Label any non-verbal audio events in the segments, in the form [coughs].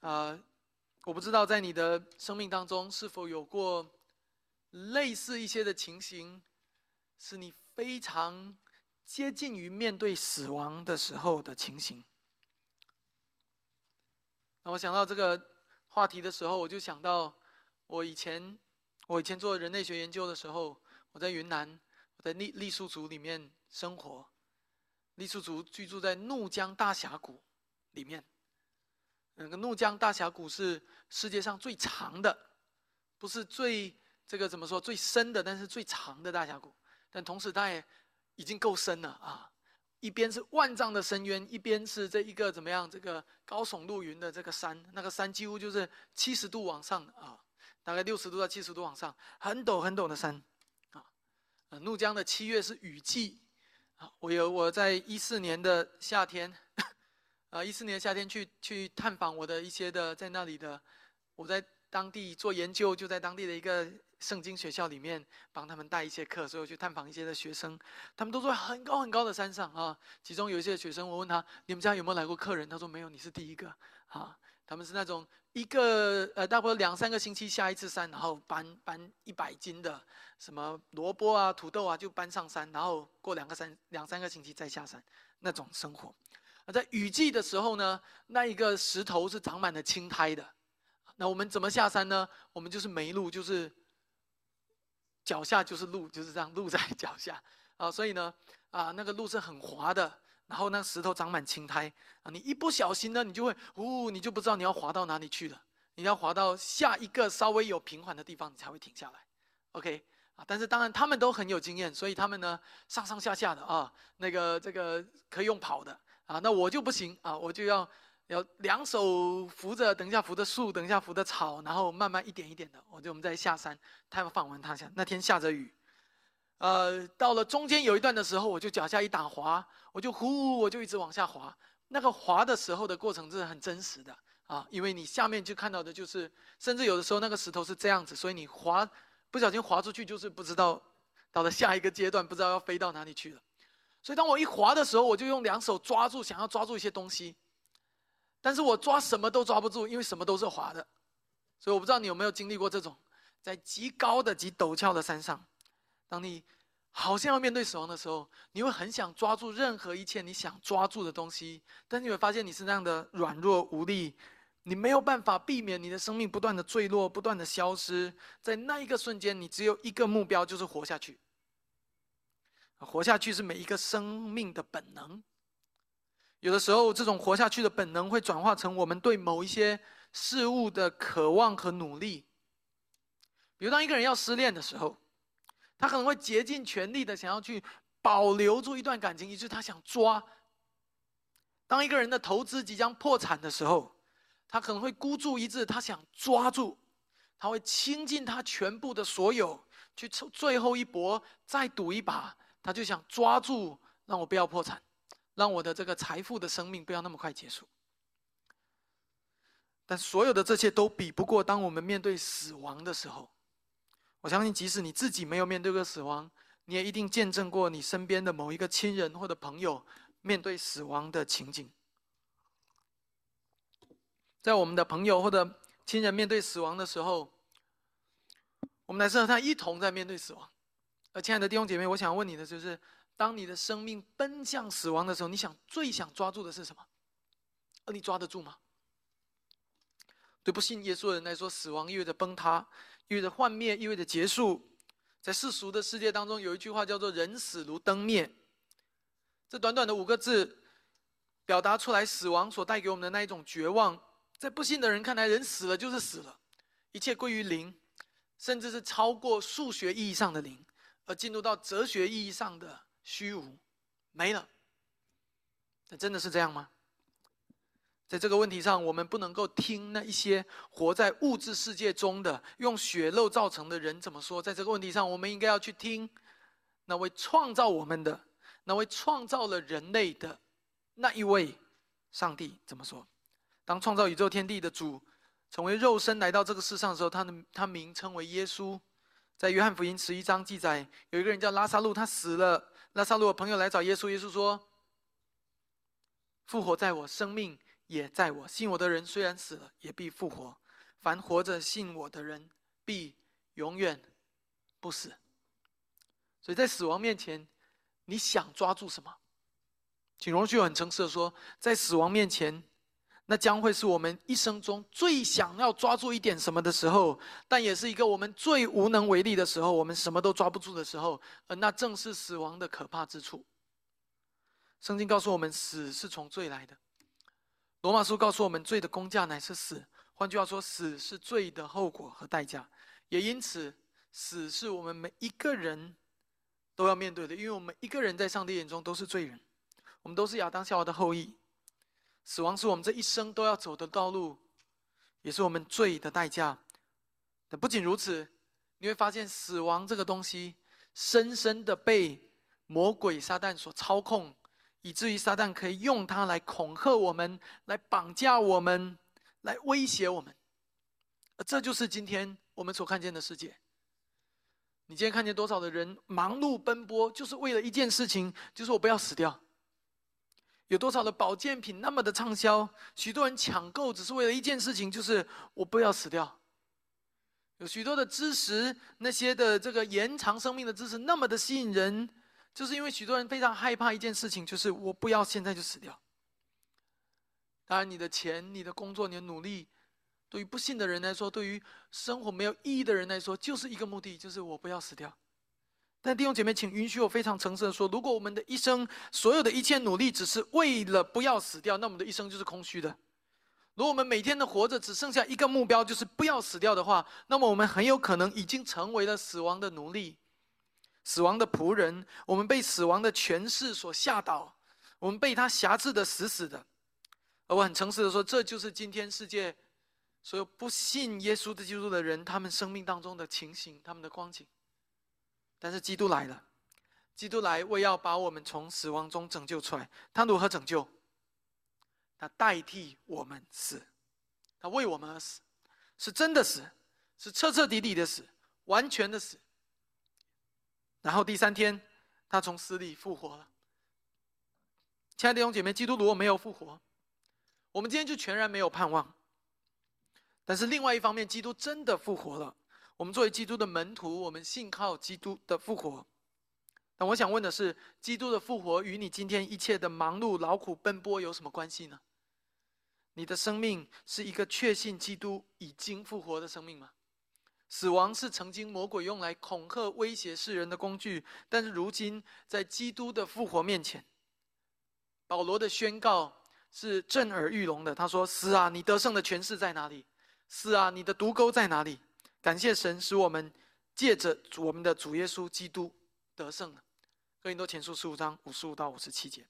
啊，我不知道在你的生命当中是否有过类似一些的情形，是你非常接近于面对死亡的时候的情形。那我想到这个话题的时候，我就想到我以前我以前做人类学研究的时候，我在云南，我在傈傈僳族里面生活，傈僳族居住在怒江大峡谷里面。那个怒江大峡谷是世界上最长的，不是最这个怎么说最深的，但是最长的大峡谷。但同时它也已经够深了啊！一边是万丈的深渊，一边是这一个怎么样？这个高耸入云的这个山，那个山几乎就是七十度往上啊，大概六十度到七十度往上，很陡很陡的山啊。怒江的七月是雨季啊，我有我在一四年的夏天。呃，一四年夏天去去探访我的一些的在那里的，我在当地做研究，就在当地的一个圣经学校里面帮他们带一些课，所以我去探访一些的学生，他们都在很高很高的山上啊。其中有一些学生，我问他：你们家有没有来过客人？他说没有，你是第一个啊。他们是那种一个呃，大概两三个星期下一次山，然后搬搬一百斤的什么萝卜啊、土豆啊，就搬上山，然后过两个三两三个星期再下山那种生活。在雨季的时候呢，那一个石头是长满了青苔的。那我们怎么下山呢？我们就是没路，就是脚下就是路，就是这样，路在 [laughs] 脚下啊。所以呢，啊，那个路是很滑的，然后那石头长满青苔啊。你一不小心呢，你就会呜，你就不知道你要滑到哪里去了。你要滑到下一个稍微有平缓的地方，你才会停下来。OK 啊，但是当然他们都很有经验，所以他们呢上上下下的啊，那个这个可以用跑的。啊，那我就不行啊，我就要要两手扶着，等一下扶着树，等一下扶着草，然后慢慢一点一点的，我就我们再下山。太阳放完，他下那天下着雨，呃，到了中间有一段的时候，我就脚下一打滑，我就呼，我就一直往下滑。那个滑的时候的过程是很真实的啊，因为你下面就看到的就是，甚至有的时候那个石头是这样子，所以你滑不小心滑出去，就是不知道到了下一个阶段，不知道要飞到哪里去了。所以当我一滑的时候，我就用两手抓住，想要抓住一些东西，但是我抓什么都抓不住，因为什么都是滑的。所以我不知道你有没有经历过这种，在极高的、极陡峭的山上，当你好像要面对死亡的时候，你会很想抓住任何一切你想抓住的东西，但你会发现你是那样的软弱无力，你没有办法避免你的生命不断的坠落、不断的消失。在那一个瞬间，你只有一个目标，就是活下去。活下去是每一个生命的本能。有的时候，这种活下去的本能会转化成我们对某一些事物的渴望和努力。比如，当一个人要失恋的时候，他可能会竭尽全力的想要去保留住一段感情，以致他想抓。当一个人的投资即将破产的时候，他可能会孤注一掷，他想抓住，他会倾尽他全部的所有去凑最后一搏，再赌一把。他就想抓住，让我不要破产，让我的这个财富的生命不要那么快结束。但所有的这些都比不过，当我们面对死亡的时候，我相信，即使你自己没有面对过死亡，你也一定见证过你身边的某一个亲人或者朋友面对死亡的情景。在我们的朋友或者亲人面对死亡的时候，我们来是和他一同在面对死亡。而亲爱的弟兄姐妹，我想问你的就是：当你的生命奔向死亡的时候，你想最想抓住的是什么？而你抓得住吗？对不信耶稣的人来说，死亡意味着崩塌，意味着幻灭，意味着结束。在世俗的世界当中，有一句话叫做“人死如灯灭”。这短短的五个字，表达出来死亡所带给我们的那一种绝望。在不信的人看来，人死了就是死了，一切归于零，甚至是超过数学意义上的零。而进入到哲学意义上的虚无，没了。那真的是这样吗？在这个问题上，我们不能够听那一些活在物质世界中的用血肉造成的人怎么说。在这个问题上，我们应该要去听那位创造我们的、那位创造了人类的那一位上帝怎么说。当创造宇宙天地的主成为肉身来到这个世上的时候，他的他名称为耶稣。在约翰福音十一章记载，有一个人叫拉萨路，他死了。拉萨路的朋友来找耶稣，耶稣说：“复活在我，生命也在我。信我的人虽然死了，也必复活；凡活着信我的人，必永远不死。所以在死亡面前，你想抓住什么？请容许我很诚实的说，在死亡面前，那将会是我们一生中最想要抓住一点什么的时候，但也是一个我们最无能为力的时候，我们什么都抓不住的时候，而那正是死亡的可怕之处。圣经告诉我们，死是从罪来的。罗马书告诉我们，罪的工价乃是死。换句话说，死是罪的后果和代价。也因此，死是我们每一个人都要面对的，因为我们一个人在上帝眼中都是罪人，我们都是亚当夏娃的后裔。死亡是我们这一生都要走的道路，也是我们罪的代价。但不仅如此，你会发现，死亡这个东西深深的被魔鬼撒旦所操控。以至于撒旦可以用它来恐吓我们，来绑架我们，来威胁我们。而这就是今天我们所看见的世界。你今天看见多少的人忙碌奔波，就是为了一件事情，就是我不要死掉。有多少的保健品那么的畅销，许多人抢购只是为了一件事情，就是我不要死掉。有许多的知识，那些的这个延长生命的知识，那么的吸引人。就是因为许多人非常害怕一件事情，就是我不要现在就死掉。当然，你的钱、你的工作、你的努力，对于不信的人来说，对于生活没有意义的人来说，就是一个目的，就是我不要死掉。但弟兄姐妹，请允许我非常诚实的说，如果我们的一生所有的一切努力只是为了不要死掉，那我们的一生就是空虚的。如果我们每天的活着只剩下一个目标，就是不要死掉的话，那么我们很有可能已经成为了死亡的奴隶。死亡的仆人，我们被死亡的权势所吓倒，我们被他辖制的死死的。而我很诚实的说，这就是今天世界所有不信耶稣基督的人，他们生命当中的情形，他们的光景。但是基督来了，基督来为要把我们从死亡中拯救出来。他如何拯救？他代替我们死，他为我们而死，是真的死，是彻彻底底的死，完全的死。然后第三天，他从死里复活了。亲爱的弟兄姐妹，基督如果没有复活，我们今天就全然没有盼望。但是另外一方面，基督真的复活了。我们作为基督的门徒，我们信靠基督的复活。但我想问的是，基督的复活与你今天一切的忙碌、劳苦、奔波有什么关系呢？你的生命是一个确信基督已经复活的生命吗？死亡是曾经魔鬼用来恐吓、威胁世人的工具，但是如今在基督的复活面前，保罗的宣告是震耳欲聋的。他说：“死啊，你得胜的权势在哪里？死啊，你的毒钩在哪里？”感谢神，使我们借着我们的主耶稣基督得胜了。哥林多前书十五章五十五到五十七节。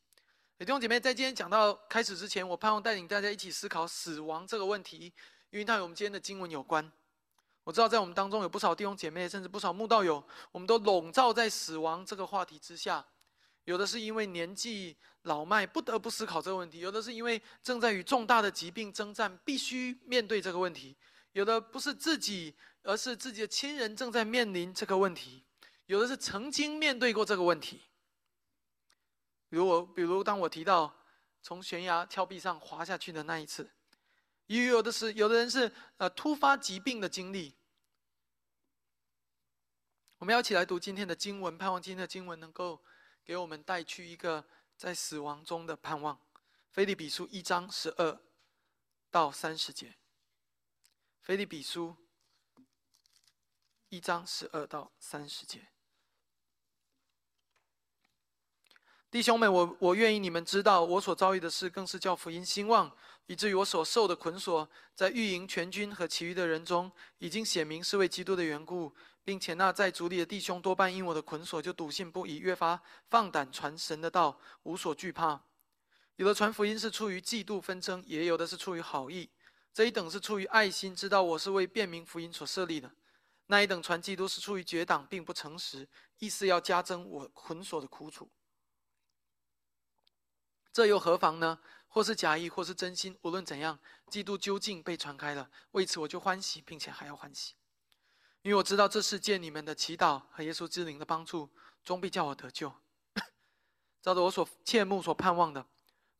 弟兄姐妹，在今天讲到开始之前，我盼望带领大家一起思考死亡这个问题，因为它与我们今天的经文有关。我知道，在我们当中有不少弟兄姐妹，甚至不少慕道友，我们都笼罩在死亡这个话题之下。有的是因为年纪老迈，不得不思考这个问题；有的是因为正在与重大的疾病征战，必须面对这个问题；有的不是自己，而是自己的亲人正在面临这个问题；有的是曾经面对过这个问题。比如我，比如当我提到从悬崖峭壁上滑下去的那一次，也有的是有的人是呃突发疾病的经历。我们要一起来读今天的经文，盼望今天的经文能够给我们带去一个在死亡中的盼望。菲利比书一章十二到三十节。菲利比书一章十二到三十节。弟兄们，我我愿意你们知道，我所遭遇的事，更是叫福音兴旺，以至于我所受的捆锁，在御营全军和其余的人中，已经显明是为基督的缘故。并且那在主里的弟兄多半因我的捆锁就笃信不疑，越发放胆传神的道，无所惧怕。有的传福音是出于嫉妒纷争，也有的是出于好意。这一等是出于爱心，知道我是为便民福音所设立的；那一等传基督是出于绝党，并不诚实，意思要加增我捆锁的苦楚。这又何妨呢？或是假意，或是真心，无论怎样，基督究竟被传开了，为此我就欢喜，并且还要欢喜。因为我知道这是借你们的祈祷和耶稣之灵的帮助，终必叫我得救。[coughs] 照着我所切慕、所盼望的，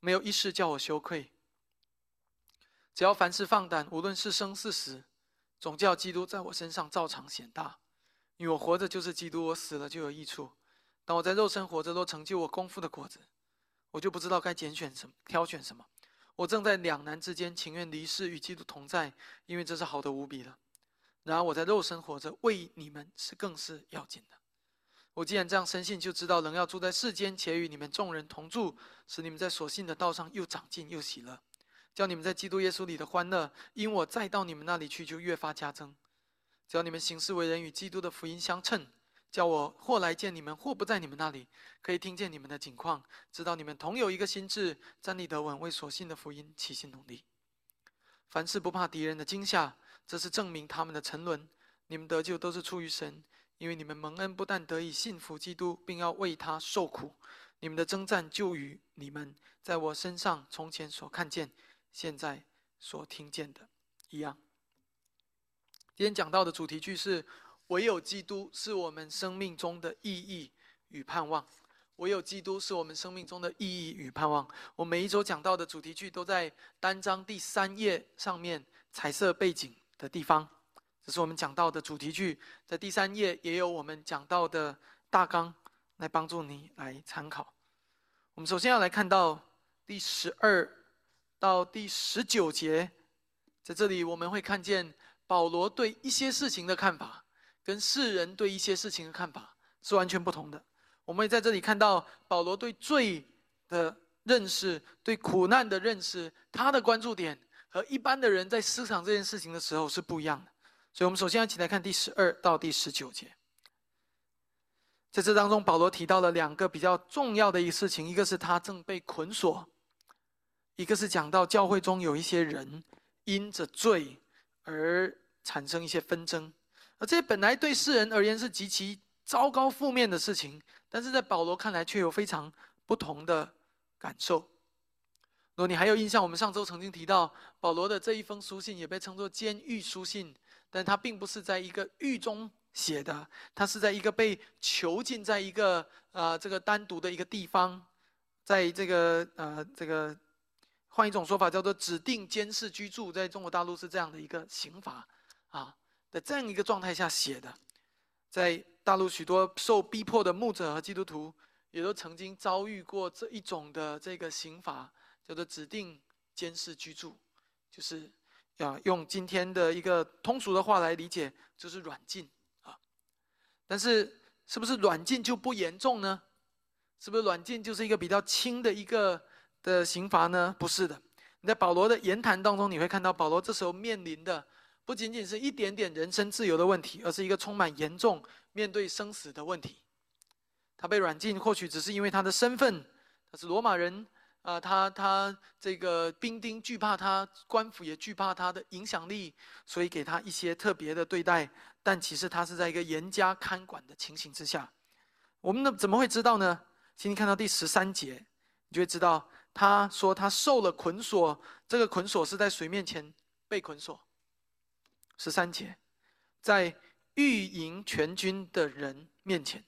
没有一事叫我羞愧。只要凡事放胆，无论是生是死，总叫基督在我身上照常显大。因为我活着就是基督，我死了就有益处。当我在肉身活着，若成就我功夫的果子，我就不知道该拣选什么，挑选什么。我正在两难之间，情愿离世与基督同在，因为这是好的无比了。然而我在肉身活着，为你们是更是要紧的。我既然这样深信，就知道人要住在世间，且与你们众人同住，使你们在所信的道上又长进又喜乐，叫你们在基督耶稣里的欢乐，因我再到你们那里去，就越发加增。只要你们行事为人与基督的福音相称，叫我或来见你们，或不在你们那里，可以听见你们的景况，知道你们同有一个心智，站立得稳，为所信的福音齐心努力。凡事不怕敌人的惊吓，这是证明他们的沉沦。你们得救都是出于神，因为你们蒙恩不但得以信服基督，并要为他受苦。你们的征战就与你们在我身上从前所看见、现在所听见的一样。今天讲到的主题句是：唯有基督是我们生命中的意义与盼望。唯有基督是我们生命中的意义与盼望。我每一周讲到的主题句都在单章第三页上面彩色背景的地方。这是我们讲到的主题句，在第三页也有我们讲到的大纲，来帮助你来参考。我们首先要来看到第十二到第十九节，在这里我们会看见。保罗对一些事情的看法，跟世人对一些事情的看法是完全不同的。我们也在这里看到保罗对罪的认识、对苦难的认识，他的关注点和一般的人在思想这件事情的时候是不一样的。所以，我们首先要一起来看第十二到第十九节。在这当中，保罗提到了两个比较重要的一个事情：一个是他正被捆锁，一个是讲到教会中有一些人因着罪。而产生一些纷争，而这本来对世人而言是极其糟糕、负面的事情，但是在保罗看来却有非常不同的感受。如果你还有印象，我们上周曾经提到保罗的这一封书信也被称作监狱书信，但他并不是在一个狱中写的，他是在一个被囚禁在一个呃这个单独的一个地方，在这个呃这个。换一种说法，叫做指定监视居住，在中国大陆是这样的一个刑罚，啊的这样一个状态下写的，在大陆许多受逼迫的牧者和基督徒，也都曾经遭遇过这一种的这个刑罚，叫做指定监视居住，就是要用今天的一个通俗的话来理解，就是软禁啊。但是是不是软禁就不严重呢？是不是软禁就是一个比较轻的一个？的刑罚呢？不是的。你在保罗的言谈当中，你会看到保罗这时候面临的不仅仅是一点点人身自由的问题，而是一个充满严重面对生死的问题。他被软禁，或许只是因为他的身份，他是罗马人啊，他他这个兵丁惧怕他，官府也惧怕他的影响力，所以给他一些特别的对待。但其实他是在一个严加看管的情形之下。我们呢怎么会知道呢？请你看到第十三节，你就会知道。他说：“他受了捆锁，这个捆锁是在谁面前被捆锁？十三节，在御营全军的人面前。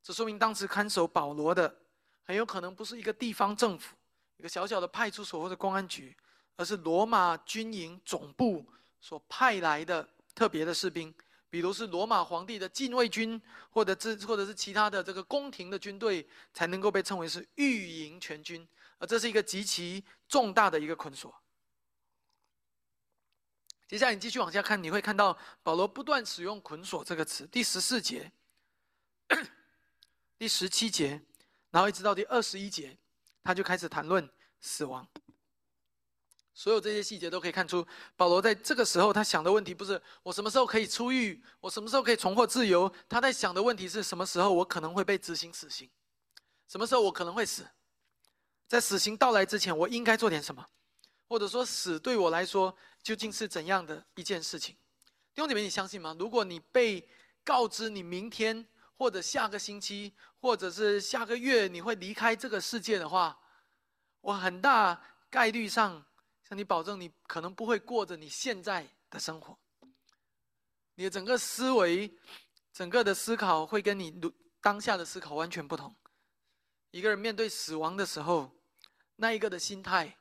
这说明当时看守保罗的很有可能不是一个地方政府、一个小小的派出所或者公安局，而是罗马军营总部所派来的特别的士兵，比如是罗马皇帝的禁卫军，或者这或者是其他的这个宫廷的军队，才能够被称为是御营全军。”而这是一个极其重大的一个捆锁。接下来你继续往下看，你会看到保罗不断使用“捆锁”这个词。第十四节、第十七节，然后一直到第二十一节，他就开始谈论死亡。所有这些细节都可以看出，保罗在这个时候他想的问题不是我什么时候可以出狱，我什么时候可以重获自由。他在想的问题是什么时候我可能会被执行死刑，什么时候我可能会死。在死刑到来之前，我应该做点什么？或者说，死对我来说究竟是怎样的一件事情？弟兄姐妹，你相信吗？如果你被告知你明天或者下个星期或者是下个月你会离开这个世界的话，我很大概率上向你保证，你可能不会过着你现在的生活。你的整个思维、整个的思考会跟你当下的思考完全不同。一个人面对死亡的时候，那一个的心态，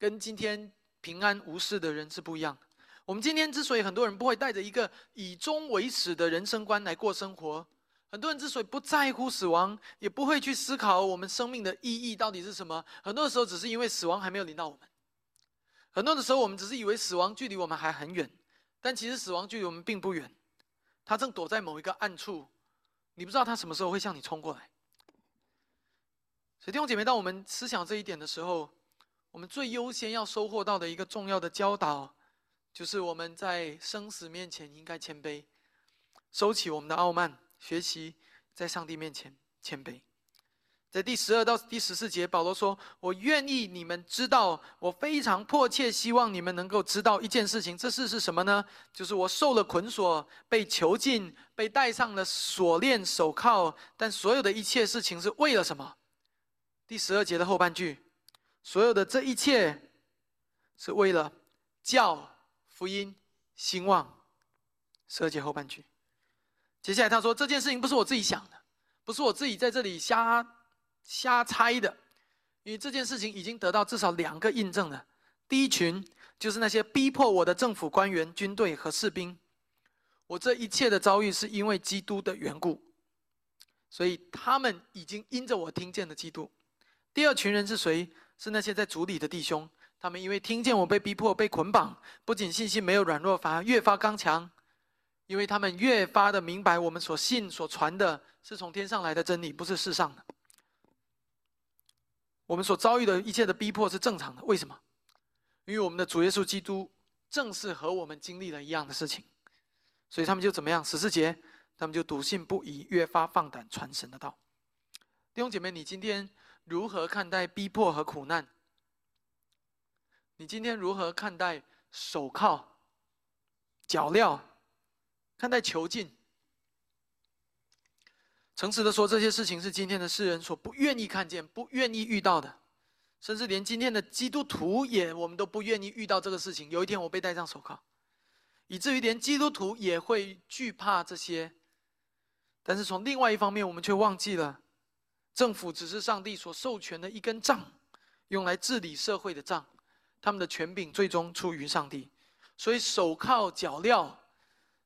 跟今天平安无事的人是不一样。我们今天之所以很多人不会带着一个以终为始的人生观来过生活，很多人之所以不在乎死亡，也不会去思考我们生命的意义到底是什么，很多的时候只是因为死亡还没有临到我们。很多的时候，我们只是以为死亡距离我们还很远，但其实死亡距离我们并不远，他正躲在某一个暗处，你不知道他什么时候会向你冲过来。所以弟兄姐妹，当我们思想这一点的时候，我们最优先要收获到的一个重要的教导，就是我们在生死面前应该谦卑，收起我们的傲慢，学习在上帝面前谦卑。在第十二到第十四节，保罗说：“我愿意你们知道，我非常迫切希望你们能够知道一件事情。这事是什么呢？就是我受了捆锁，被囚禁，被戴上了锁链手铐。但所有的一切事情是为了什么？第十二节的后半句，所有的这一切是为了叫福音兴旺。十二节后半句，接下来他说：这件事情不是我自己想的，不是我自己在这里瞎。”瞎猜的，因为这件事情已经得到至少两个印证了。第一群就是那些逼迫我的政府官员、军队和士兵，我这一切的遭遇是因为基督的缘故，所以他们已经因着我听见了基督。第二群人是谁？是那些在主里的弟兄，他们因为听见我被逼迫、被捆绑，不仅信心没有软弱，反而越发刚强，因为他们越发的明白我们所信、所传的是从天上来的真理，不是世上的。我们所遭遇的一切的逼迫是正常的，为什么？因为我们的主耶稣基督正是和我们经历了一样的事情，所以他们就怎么样？十四节，他们就笃信不疑，越发放胆传神的道。弟兄姐妹，你今天如何看待逼迫和苦难？你今天如何看待手铐、脚镣？看待囚禁？诚实的说，这些事情是今天的世人所不愿意看见、不愿意遇到的，甚至连今天的基督徒也，我们都不愿意遇到这个事情。有一天我被戴上手铐，以至于连基督徒也会惧怕这些。但是从另外一方面，我们却忘记了，政府只是上帝所授权的一根杖，用来治理社会的杖，他们的权柄最终出于上帝。所以手铐脚镣，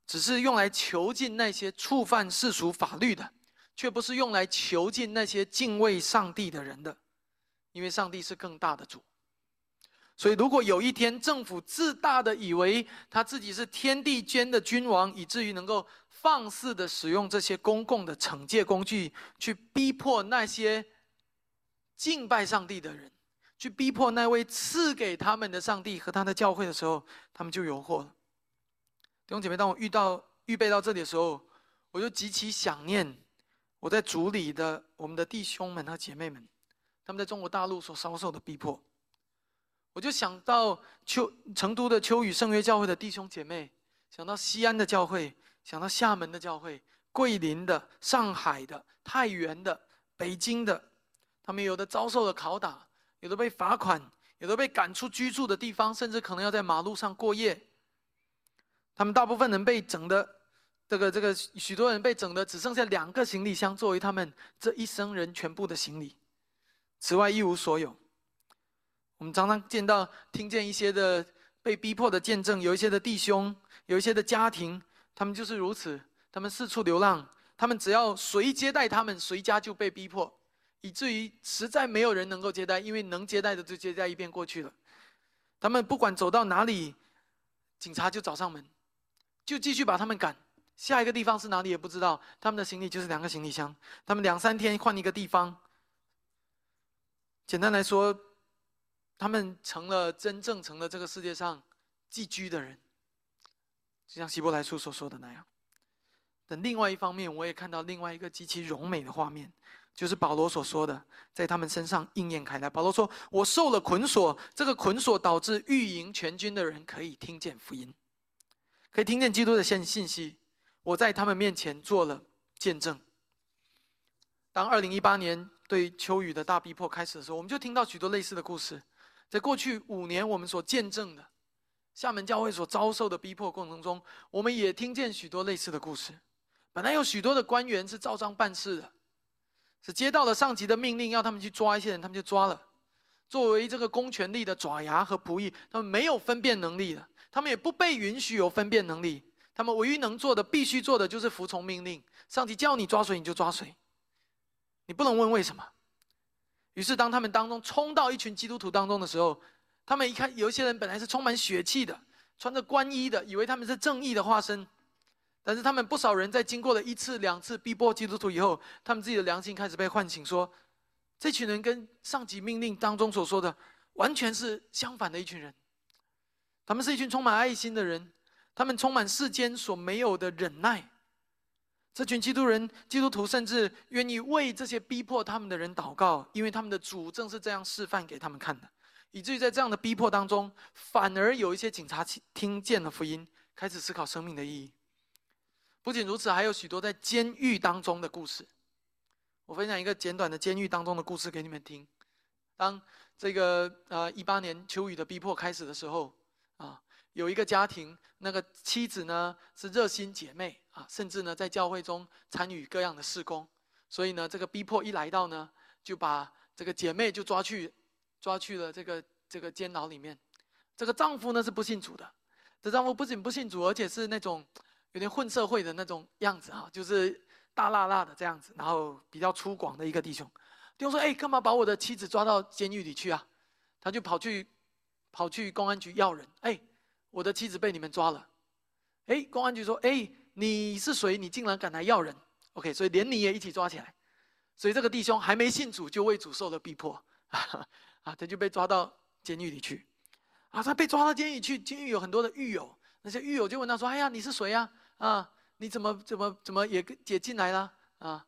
只是用来囚禁那些触犯世俗法律的。却不是用来囚禁那些敬畏上帝的人的，因为上帝是更大的主。所以，如果有一天政府自大的以为他自己是天地间的君王，以至于能够放肆的使用这些公共的惩戒工具，去逼迫那些敬拜上帝的人，去逼迫那位赐给他们的上帝和他的教会的时候，他们就有祸了。弟兄姐妹，当我遇到预备到这里的时候，我就极其想念。我在主里的我们的弟兄们和姐妹们，他们在中国大陆所遭受的逼迫，我就想到秋成都的秋雨圣约教会的弟兄姐妹，想到西安的教会，想到厦门的教会，桂林的、上海的、太原的、北京的，他们有的遭受了拷打，有的被罚款，有的被赶出居住的地方，甚至可能要在马路上过夜。他们大部分人被整的。这个这个，许多人被整的只剩下两个行李箱作为他们这一生人全部的行李，此外一无所有。我们常常见到、听见一些的被逼迫的见证，有一些的弟兄，有一些的家庭，他们就是如此，他们四处流浪，他们只要谁接待他们，谁家就被逼迫，以至于实在没有人能够接待，因为能接待的就接待一遍过去了。他们不管走到哪里，警察就找上门，就继续把他们赶。下一个地方是哪里也不知道，他们的行李就是两个行李箱，他们两三天换一个地方。简单来说，他们成了真正成了这个世界上寄居的人，就像希伯来书所说的那样。等另外一方面，我也看到另外一个极其柔美的画面，就是保罗所说的，在他们身上应验开来。保罗说：“我受了捆锁，这个捆锁导致御营全军的人可以听见福音，可以听见基督的信信息。”我在他们面前做了见证。当二零一八年对秋雨的大逼迫开始的时候，我们就听到许多类似的故事。在过去五年，我们所见证的厦门教会所遭受的逼迫过程中，我们也听见许多类似的故事。本来有许多的官员是照章办事的，是接到了上级的命令要他们去抓一些人，他们就抓了；作为这个公权力的爪牙和仆役，他们没有分辨能力的，他们也不被允许有分辨能力。他们唯一能做的、必须做的就是服从命令。上级叫你抓谁，你就抓谁，你不能问为什么。于是，当他们当中冲到一群基督徒当中的时候，他们一看，有一些人本来是充满血气的，穿着官衣的，以为他们是正义的化身。但是，他们不少人在经过了一次、两次逼迫基督徒以后，他们自己的良心开始被唤醒，说：这群人跟上级命令当中所说的完全是相反的一群人。他们是一群充满爱心的人，他们充满世间所没有的忍耐。这群基督人、基督徒甚至愿意为这些逼迫他们的人祷告，因为他们的主正是这样示范给他们看的，以至于在这样的逼迫当中，反而有一些警察听见了福音，开始思考生命的意义。不仅如此，还有许多在监狱当中的故事。我分享一个简短的监狱当中的故事给你们听。当这个呃一八年秋雨的逼迫开始的时候，啊。有一个家庭，那个妻子呢是热心姐妹啊，甚至呢在教会中参与各样的事工，所以呢这个逼迫一来到呢，就把这个姐妹就抓去，抓去了这个这个监牢里面。这个丈夫呢是不信主的，这丈夫不仅不信主，而且是那种有点混社会的那种样子啊，就是大辣辣的这样子，然后比较粗犷的一个弟兄。弟兄说：“哎，干嘛把我的妻子抓到监狱里去啊？”他就跑去跑去公安局要人，哎。我的妻子被你们抓了，哎，公安局说，哎，你是谁？你竟然敢来要人？OK，所以连你也一起抓起来。所以这个弟兄还没信主，就为主受了逼迫，[laughs] 啊，他就被抓到监狱里去。啊，他被抓到监狱去，监狱有很多的狱友，那些狱友就问他说：“哎呀，你是谁呀？啊，你怎么怎么怎么也也进来了？”啊，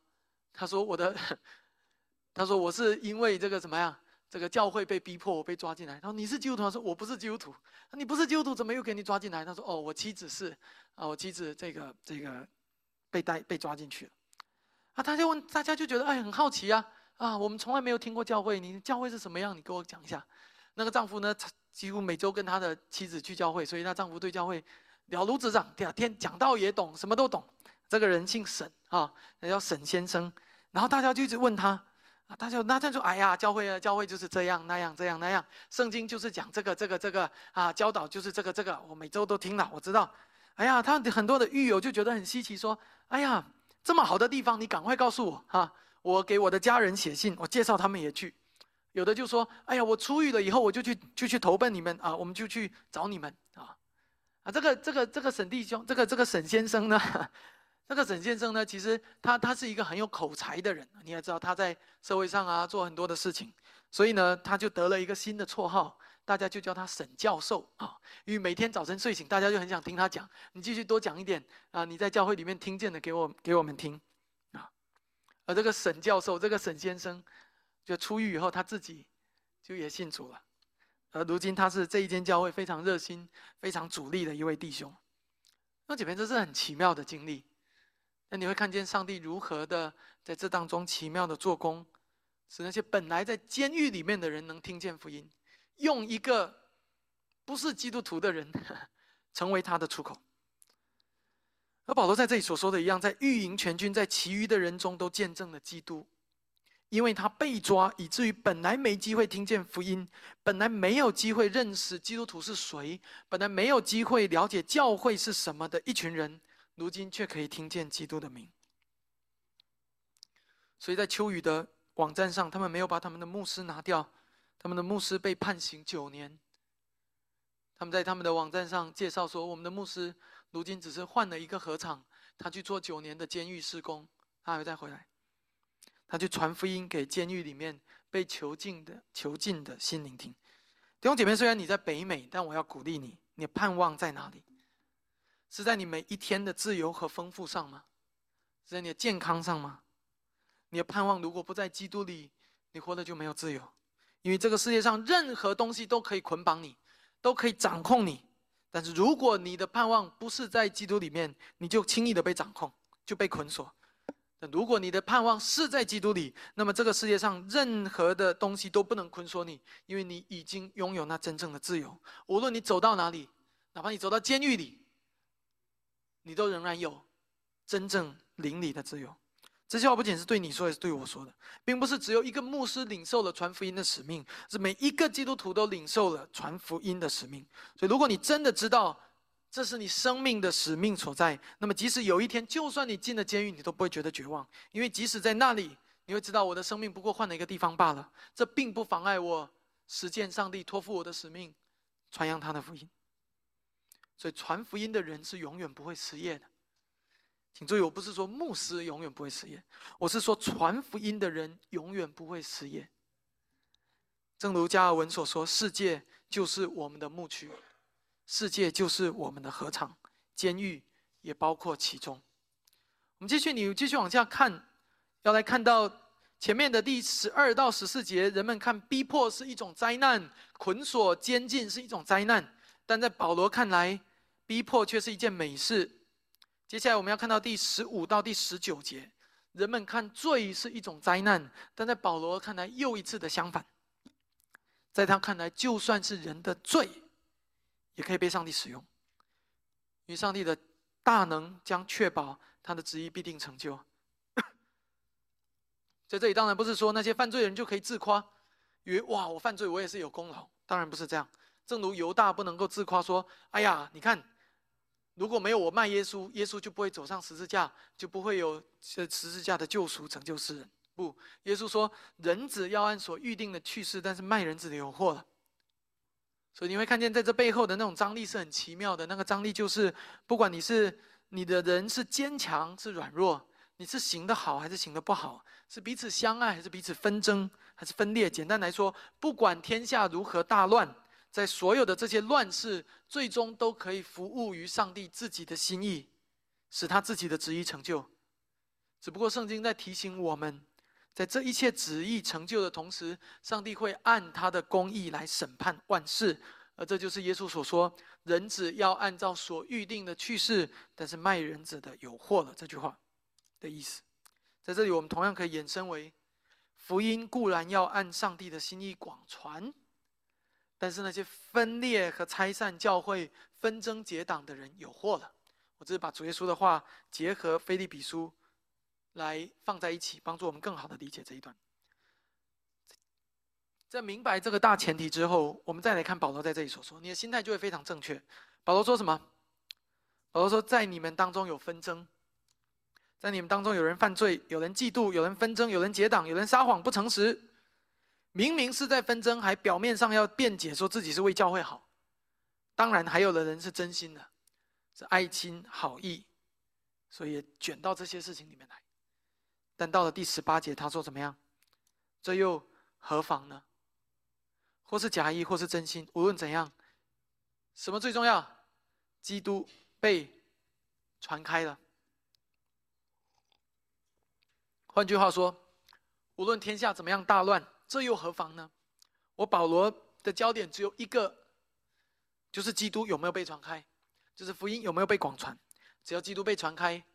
他说：“我的，[laughs] 他说我是因为这个怎么样？”这个教会被逼迫，我被抓进来。他说：“你是基督徒？”他说：“我不是基督徒。”你不是基督徒，怎么又给你抓进来？”他说：“哦，我妻子是，啊，我妻子这个这个被带被抓进去了。”啊，大家问，大家就觉得哎，很好奇啊啊！我们从来没有听过教会，你教会是什么样？你给我讲一下。那个丈夫呢，几乎每周跟他的妻子去教会，所以他丈夫对教会了如指掌，第二天讲道也懂，什么都懂。这个人姓沈啊，叫沈先生。然后大家就一直问他。啊，他就那他就哎呀，教会啊，教会就是这样那样这样那样，圣经就是讲这个这个这个啊，教导就是这个这个，我每周都听了，我知道。哎呀，他很多的狱友就觉得很稀奇，说：哎呀，这么好的地方，你赶快告诉我哈，我给我的家人写信，我介绍他们也去。有的就说：哎呀，我出狱了以后，我就去就去投奔你们啊，我们就去找你们啊。啊，这个这个这个沈弟兄，这个这个沈先生呢？这个沈先生呢，其实他他是一个很有口才的人，你也知道他在社会上啊做很多的事情，所以呢他就得了一个新的绰号，大家就叫他沈教授啊。因为每天早晨睡醒，大家就很想听他讲，你继续多讲一点啊，你在教会里面听见的给我给我们听啊。而这个沈教授，这个沈先生，就出狱以后他自己就也信主了，而如今他是这一间教会非常热心、非常主力的一位弟兄。那姐妹，这是很奇妙的经历。那你会看见上帝如何的在这当中奇妙的做工，使那些本来在监狱里面的人能听见福音，用一个不是基督徒的人 [laughs] 成为他的出口。而保罗在这里所说的一样，在御营全军，在其余的人中都见证了基督，因为他被抓，以至于本来没机会听见福音，本来没有机会认识基督徒是谁，本来没有机会了解教会是什么的一群人。如今却可以听见基督的名，所以在秋雨的网站上，他们没有把他们的牧师拿掉，他们的牧师被判刑九年。他们在他们的网站上介绍说，我们的牧师如今只是换了一个合场，他去做九年的监狱施工，他还会再回来，他去传福音给监狱里面被囚禁的囚禁的心灵听。弟兄姐妹，虽然你在北美，但我要鼓励你，你盼望在哪里？是在你每一天的自由和丰富上吗？是在你的健康上吗？你的盼望如果不在基督里，你活的就没有自由。因为这个世界上任何东西都可以捆绑你，都可以掌控你。但是如果你的盼望不是在基督里面，你就轻易的被掌控，就被捆锁。但如果你的盼望是在基督里，那么这个世界上任何的东西都不能捆锁你，因为你已经拥有那真正的自由。无论你走到哪里，哪怕你走到监狱里。你都仍然有真正灵里的自由，这句话不仅是对你说，也是对我说的，并不是只有一个牧师领受了传福音的使命，是每一个基督徒都领受了传福音的使命。所以，如果你真的知道这是你生命的使命所在，那么即使有一天，就算你进了监狱，你都不会觉得绝望，因为即使在那里，你会知道我的生命不过换了一个地方罢了。这并不妨碍我实践上帝托付我的使命，传扬他的福音。所以，传福音的人是永远不会失业的。请注意，我不是说牧师永远不会失业，我是说传福音的人永远不会失业。正如加尔文所说：“世界就是我们的牧区，世界就是我们的合场，监狱也包括其中。”我们继续，你继续往下看，要来看到前面的第十二到十四节，人们看逼迫是一种灾难，捆锁监禁是一种灾难，但在保罗看来，逼迫却是一件美事。接下来我们要看到第十五到第十九节，人们看罪是一种灾难，但在保罗看来又一次的相反。在他看来，就算是人的罪，也可以被上帝使用，因为上帝的大能将确保他的旨意必定成就。[laughs] 在这里当然不是说那些犯罪人就可以自夸，以为哇我犯罪我也是有功劳，当然不是这样。正如犹大不能够自夸说，哎呀你看。如果没有我卖耶稣，耶稣就不会走上十字架，就不会有这十字架的救赎拯救世人。不，耶稣说，人子要按所预定的去世，但是卖人子的有祸了。所以你会看见，在这背后的那种张力是很奇妙的。那个张力就是，不管你是你的人是坚强是软弱，你是行的好还是行的不好，是彼此相爱还是彼此纷争还是分裂。简单来说，不管天下如何大乱。在所有的这些乱世，最终都可以服务于上帝自己的心意，使他自己的旨意成就。只不过圣经在提醒我们，在这一切旨意成就的同时，上帝会按他的公义来审判万事。而这就是耶稣所说：“人子要按照所预定的去世，但是卖人子的有祸了。”这句话的意思，在这里我们同样可以衍生为：福音固然要按上帝的心意广传。但是那些分裂和拆散教会、纷争结党的人有祸了。我只是把主耶稣的话结合菲利比书来放在一起，帮助我们更好的理解这一段。在明白这个大前提之后，我们再来看保罗在这里所说，你的心态就会非常正确。保罗说什么？保罗说，在你们当中有纷争，在你们当中有人犯罪，有人嫉妒，有人纷争，有人结党，有人撒谎不诚实。明明是在纷争，还表面上要辩解，说自己是为教会好。当然，还有的人是真心的，是爱亲好意，所以卷到这些事情里面来。但到了第十八节，他说怎么样？这又何妨呢？或是假意，或是真心，无论怎样，什么最重要？基督被传开了。换句话说，无论天下怎么样大乱。这又何妨呢？我保罗的焦点只有一个，就是基督有没有被传开，就是福音有没有被广传。只要基督被传开，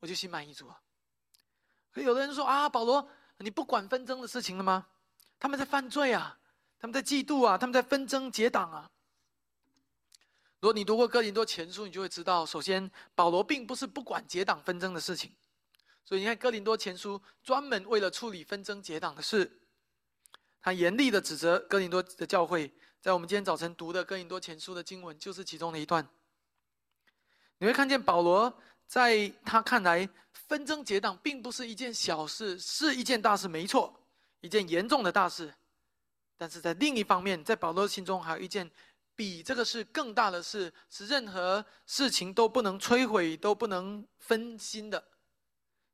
我就心满意足了。可有的人说啊，保罗，你不管纷争的事情了吗？他们在犯罪啊，他们在嫉妒啊，他们在纷争结党啊。如果你读过哥林多前书，你就会知道，首先保罗并不是不管结党纷争的事情。所以你看哥林多前书专门为了处理纷争结党的事。他严厉的指责哥林多的教会，在我们今天早晨读的哥林多前书的经文，就是其中的一段。你会看见保罗在他看来，纷争结党并不是一件小事，是一件大事，没错，一件严重的大事。但是在另一方面，在保罗心中还有一件比这个事更大的事，是任何事情都不能摧毁、都不能分心的，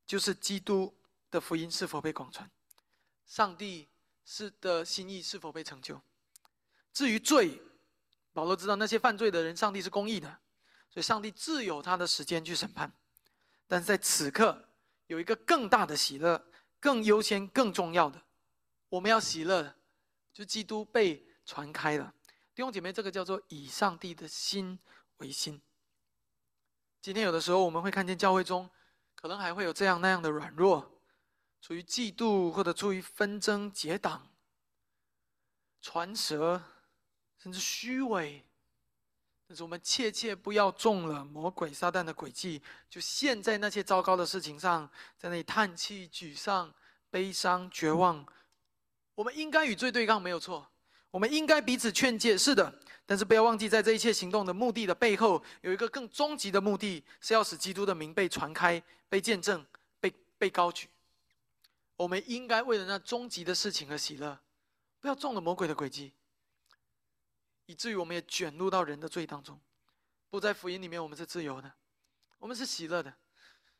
就是基督的福音是否被广传，上帝。是的心意是否被成就？至于罪，保罗知道那些犯罪的人，上帝是公义的，所以上帝自有他的时间去审判。但是在此刻，有一个更大的喜乐，更优先、更重要的，我们要喜乐，就基督被传开了。弟兄姐妹，这个叫做以上帝的心为心。今天有的时候，我们会看见教会中，可能还会有这样那样的软弱。出于嫉妒，或者出于纷争结党、传舌，甚至虚伪，但是我们切切不要中了魔鬼撒旦的诡计，就陷在那些糟糕的事情上，在那里叹气、沮丧、悲伤、绝望。我们应该与罪对抗，没有错。我们应该彼此劝诫，是的。但是不要忘记，在这一切行动的目的的背后，有一个更终极的目的，是要使基督的名被传开、被见证、被被高举。我们应该为了那终极的事情而喜乐，不要中了魔鬼的诡计。以至于我们也卷入到人的罪当中，不在福音里面，我们是自由的，我们是喜乐的。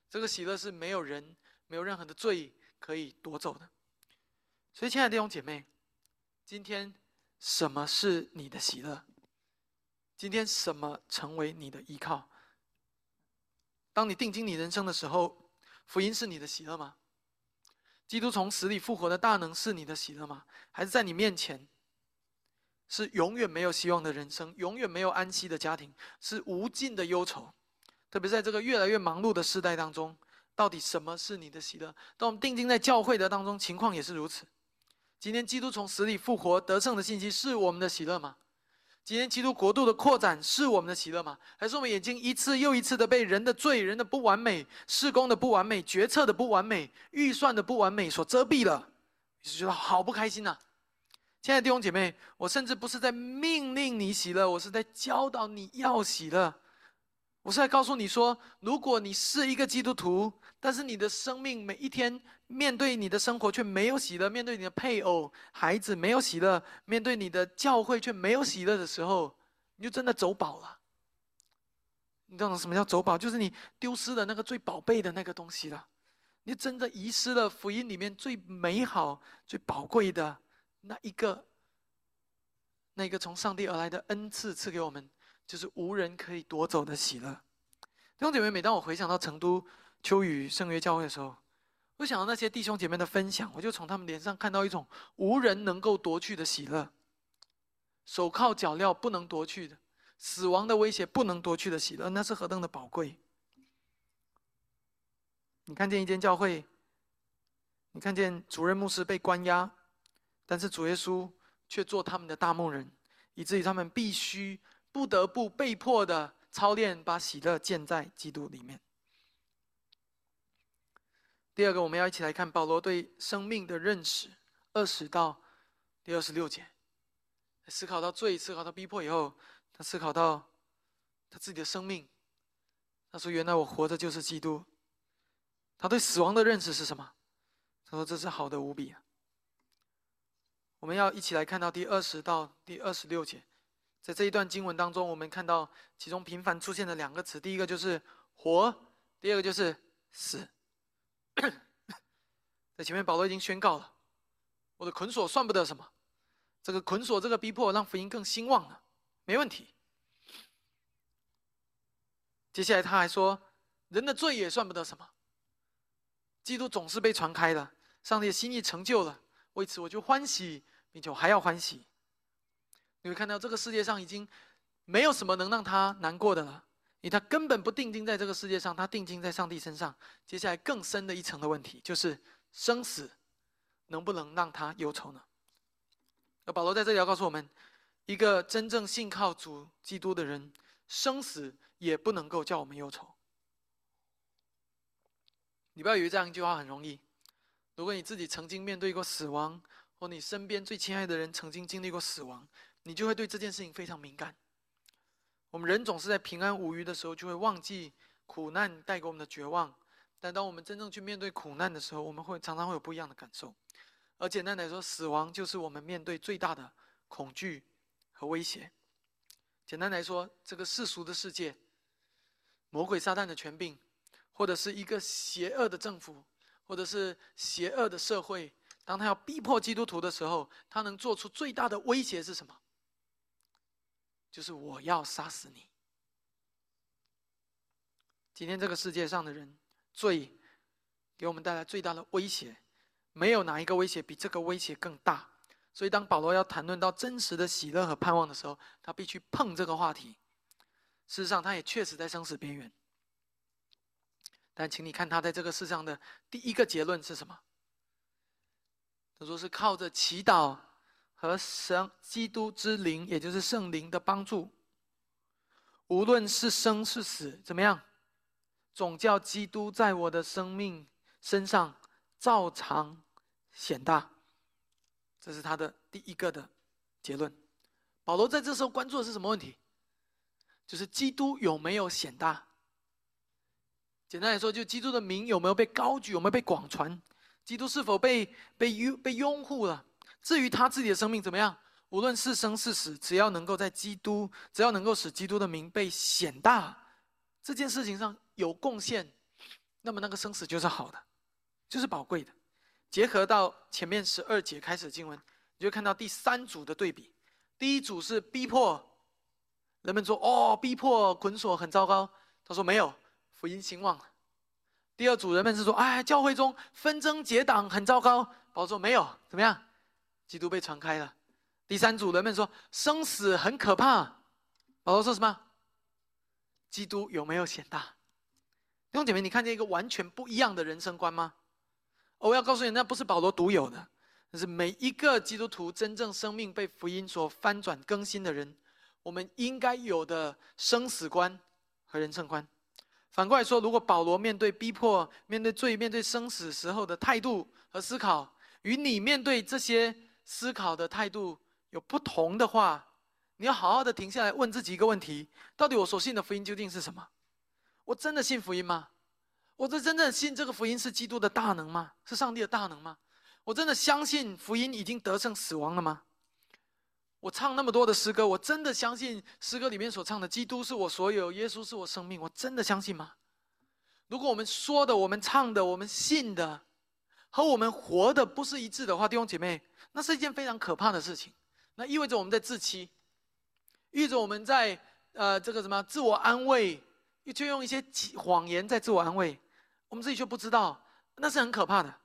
这个喜乐是没有人、没有任何的罪可以夺走的。所以，亲爱的弟兄姐妹，今天什么是你的喜乐？今天什么成为你的依靠？当你定睛你人生的时候，福音是你的喜乐吗？基督从死里复活的大能是你的喜乐吗？还是在你面前？是永远没有希望的人生，永远没有安息的家庭，是无尽的忧愁。特别在这个越来越忙碌的时代当中，到底什么是你的喜乐？当我们定睛在教会的当中，情况也是如此。今天基督从死里复活得胜的信息是我们的喜乐吗？今天基督国度的扩展是我们的喜乐吗？还是我们眼睛一次又一次的被人的罪、人的不完美、施工的不完美、决策的不完美、预算的不完美所遮蔽了？你是觉得好不开心呐。亲爱的弟兄姐妹，我甚至不是在命令你喜乐，我是在教导你要喜乐。我是在告诉你说，如果你是一个基督徒，但是你的生命每一天面对你的生活却没有喜乐，面对你的配偶、孩子没有喜乐，面对你的教会却没有喜乐的时候，你就真的走宝了。你懂什么叫走宝？就是你丢失了那个最宝贝的那个东西了，你真的遗失了福音里面最美好、最宝贵的。那一个，那个从上帝而来的恩赐赐给我们，就是无人可以夺走的喜乐。弟兄姐妹，每当我回想到成都秋雨圣约教会的时候，我想到那些弟兄姐妹的分享，我就从他们脸上看到一种无人能够夺去的喜乐，手铐脚镣不能夺去的，死亡的威胁不能夺去的喜乐，那是何等的宝贵！你看见一间教会，你看见主任牧师被关押。但是主耶稣却做他们的大牧人，以至于他们必须不得不被迫的操练，把喜乐建在基督里面。第二个，我们要一起来看保罗对生命的认识，二十到第二十六节，思考到罪，思考到逼迫以后，他思考到他自己的生命。他说：“原来我活着就是基督。”他对死亡的认识是什么？他说：“这是好的无比啊。”我们要一起来看到第二十到第二十六节，在这一段经文当中，我们看到其中频繁出现的两个词，第一个就是活，第二个就是死。[coughs] 在前面保罗已经宣告了，我的捆锁算不得什么，这个捆锁这个逼迫让福音更兴旺了，没问题。接下来他还说，人的罪也算不得什么，基督总是被传开的，上帝的心意成就了。为此，我就欢喜，并且我还要欢喜。你会看到，这个世界上已经没有什么能让他难过的了，因为他根本不定睛在这个世界上，他定睛在上帝身上。接下来更深的一层的问题，就是生死能不能让他忧愁呢？而保罗在这里要告诉我们，一个真正信靠主基督的人，生死也不能够叫我们忧愁。你不要以为这样一句话很容易。如果你自己曾经面对过死亡，或你身边最亲爱的人曾经经历过死亡，你就会对这件事情非常敏感。我们人总是在平安无虞的时候，就会忘记苦难带给我们的绝望。但当我们真正去面对苦难的时候，我们会常常会有不一样的感受。而简单来说，死亡就是我们面对最大的恐惧和威胁。简单来说，这个世俗的世界，魔鬼撒旦的权柄，或者是一个邪恶的政府。或者是邪恶的社会，当他要逼迫基督徒的时候，他能做出最大的威胁是什么？就是我要杀死你。今天这个世界上的人，最给我们带来最大的威胁，没有哪一个威胁比这个威胁更大。所以，当保罗要谈论到真实的喜乐和盼望的时候，他必须碰这个话题。事实上，他也确实在生死边缘。但请你看他在这个世上的第一个结论是什么？他说是靠着祈祷和神基督之灵，也就是圣灵的帮助，无论是生是死，怎么样，总叫基督在我的生命身上照常显大。这是他的第一个的结论。保罗在这时候关注的是什么问题？就是基督有没有显大？简单来说，就基督的名有没有被高举，有没有被广传？基督是否被被拥被拥护了？至于他自己的生命怎么样，无论是生是死，只要能够在基督，只要能够使基督的名被显大，这件事情上有贡献，那么那个生死就是好的，就是宝贵的。结合到前面十二节开始经文，你就看到第三组的对比。第一组是逼迫，人们说：“哦，逼迫捆锁很糟糕。”他说：“没有，福音兴旺。”第二组人们是说：“哎，教会中纷争结党很糟糕。”保罗说：“没有，怎么样？基督被传开了。”第三组人们说：“生死很可怕。”保罗说什么？基督有没有显大？弟兄姐妹，你看见一个完全不一样的人生观吗？我要告诉你，那不是保罗独有的。那是每一个基督徒真正生命被福音所翻转更新的人，我们应该有的生死观和人生观。反过来说，如果保罗面对逼迫、面对罪、面对生死时候的态度和思考，与你面对这些思考的态度有不同的话，你要好好的停下来问自己一个问题：到底我所信的福音究竟是什么？我真的信福音吗？我这真正信这个福音是基督的大能吗？是上帝的大能吗？我真的相信福音已经得胜死亡了吗？我唱那么多的诗歌，我真的相信诗歌里面所唱的基督是我所有，耶稣是我生命，我真的相信吗？如果我们说的、我们唱的、我们信的，和我们活的不是一致的话，弟兄姐妹，那是一件非常可怕的事情。那意味着我们在自欺，意味着我们在呃这个什么自我安慰，就用一些谎言在自我安慰，我们自己却不知道，那是很可怕的。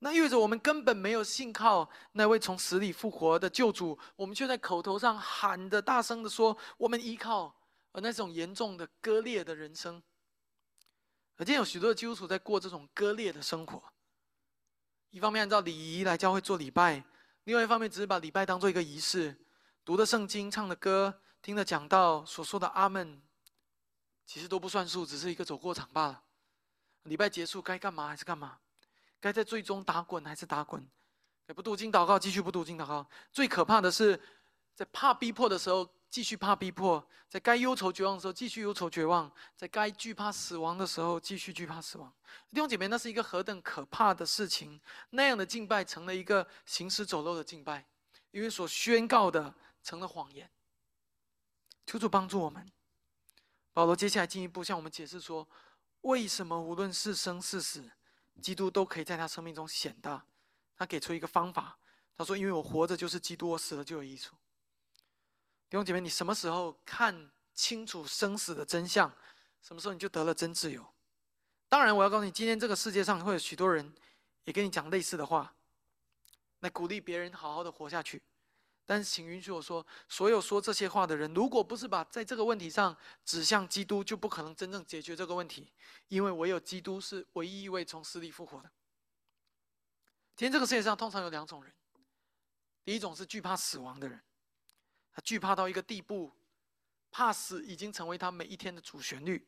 那意味着我们根本没有信靠那位从死里复活的救主，我们却在口头上喊的大声的说我们依靠，而那种严重的割裂的人生。而今天有许多的基督徒在过这种割裂的生活，一方面按照礼仪来教会做礼拜，另外一方面只是把礼拜当做一个仪式，读的圣经、唱的歌、听的讲道、所说的阿门，其实都不算数，只是一个走过场罢了。礼拜结束该干嘛还是干嘛。该在最终打滚还是打滚？不读经祷告，继续不读经祷告。最可怕的是，在怕逼迫的时候继续怕逼迫；在该忧愁绝望的时候继续忧愁绝望；在该惧怕死亡的时候继续惧怕死亡。弟兄姐妹，那是一个何等可怕的事情！那样的敬拜成了一个行尸走肉的敬拜，因为所宣告的成了谎言。求主帮助我们。保罗接下来进一步向我们解释说，为什么无论是生是死。基督都可以在他生命中显大，他给出一个方法。他说：“因为我活着就是基督，我死了就有益处。”弟兄姐妹，你什么时候看清楚生死的真相，什么时候你就得了真自由。当然，我要告诉你，今天这个世界上会有许多人也跟你讲类似的话，来鼓励别人好好的活下去。但是，请允许我说，所有说这些话的人，如果不是把在这个问题上指向基督，就不可能真正解决这个问题。因为唯有基督是唯一一位从死里复活的。今天这个世界上通常有两种人，第一种是惧怕死亡的人，他惧怕到一个地步，怕死已经成为他每一天的主旋律。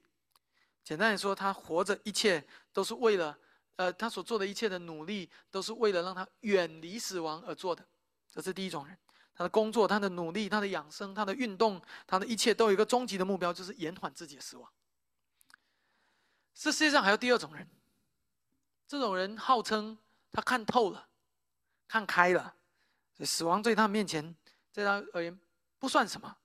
简单来说，他活着一切都是为了，呃，他所做的一切的努力都是为了让他远离死亡而做的。这是第一种人。他的工作、他的努力、他的养生、他的运动、他的一切，都有一个终极的目标，就是延缓自己的死亡。这世界上还有第二种人，这种人号称他看透了、看开了，死亡在他面前，在他而言不算什么。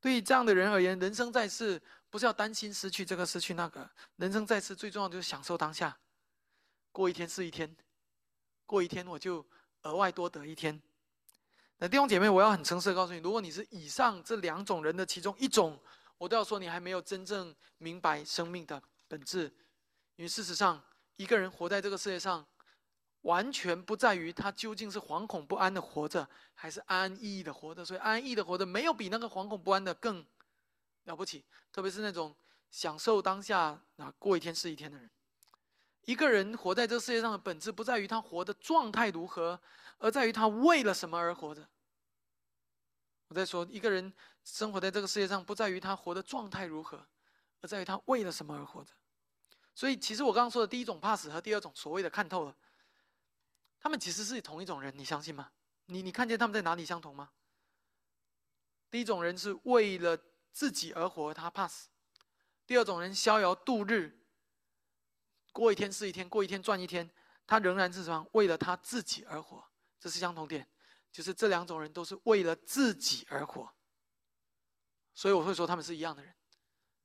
对于这样的人而言，人生在世不是要担心失去这个、失去那个，人生在世最重要就是享受当下，过一天是一天，过一天我就额外多得一天。那弟兄姐妹，我要很诚实的告诉你，如果你是以上这两种人的其中一种，我都要说你还没有真正明白生命的本质。因为事实上，一个人活在这个世界上，完全不在于他究竟是惶恐不安的活着，还是安逸的活着。所以，安逸逸的活着，没有比那个惶恐不安的更了不起。特别是那种享受当下、啊过一天是一天的人。一个人活在这个世界上的本质，不在于他活的状态如何。而在于他为了什么而活着？我在说，一个人生活在这个世界上，不在于他活的状态如何，而在于他为了什么而活着。所以，其实我刚刚说的第一种怕死和第二种所谓的看透了，他们其实是同一种人，你相信吗？你你看见他们在哪里相同吗？第一种人是为了自己而活，他怕死；第二种人逍遥度日，过一天是一天，过一天赚一天，他仍然是什么？为了他自己而活，这是相同点，就是这两种人都是为了自己而活。所以我会说他们是一样的人，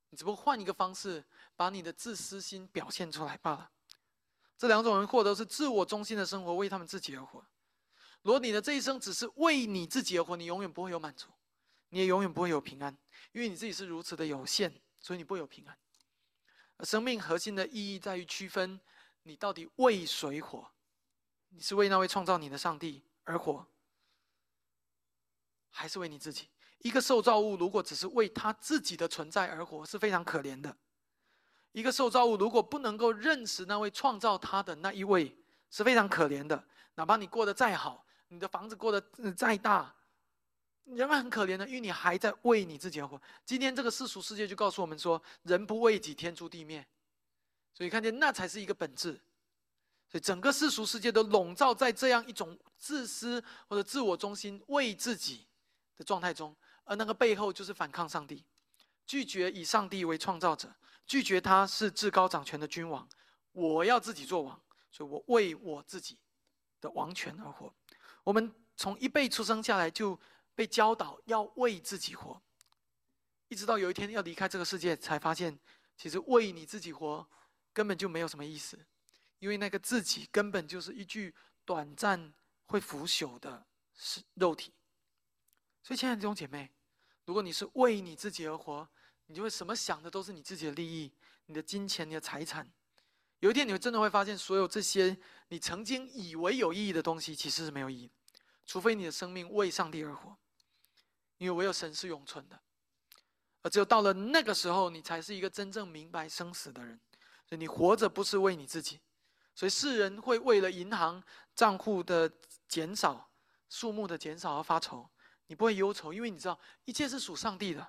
你只不过换一个方式把你的自私心表现出来罢了。这两种人获得是自我中心的生活，为他们自己而活。如果你的这一生只是为你自己而活，你永远不会有满足。你也永远不会有平安，因为你自己是如此的有限，所以你不会有平安。生命核心的意义在于区分你到底为谁活，你是为那位创造你的上帝而活，还是为你自己？一个受造物如果只是为他自己的存在而活，是非常可怜的。一个受造物如果不能够认识那位创造他的那一位，是非常可怜的。哪怕你过得再好，你的房子过得再大。仍然很可怜的，因为你还在为你自己而活。今天这个世俗世界就告诉我们说：“人不为己，天诛地灭。”所以看见那才是一个本质。所以整个世俗世界都笼罩在这样一种自私或者自我中心、为自己的状态中，而那个背后就是反抗上帝，拒绝以上帝为创造者，拒绝他是至高掌权的君王。我要自己做王，所以我为我自己的王权而活。我们从一辈出生下来就。被教导要为自己活，一直到有一天要离开这个世界，才发现，其实为你自己活根本就没有什么意思，因为那个自己根本就是一具短暂会腐朽的肉体。所以，亲爱的弟兄姐妹，如果你是为你自己而活，你就会什么想的都是你自己的利益、你的金钱、你的财产。有一天，你会真的会发现，所有这些你曾经以为有意义的东西，其实是没有意义，除非你的生命为上帝而活。因为唯有神是永存的，而只有到了那个时候，你才是一个真正明白生死的人。所以你活着不是为你自己，所以世人会为了银行账户的减少、数目的减少而发愁，你不会忧愁，因为你知道一切是属上帝的。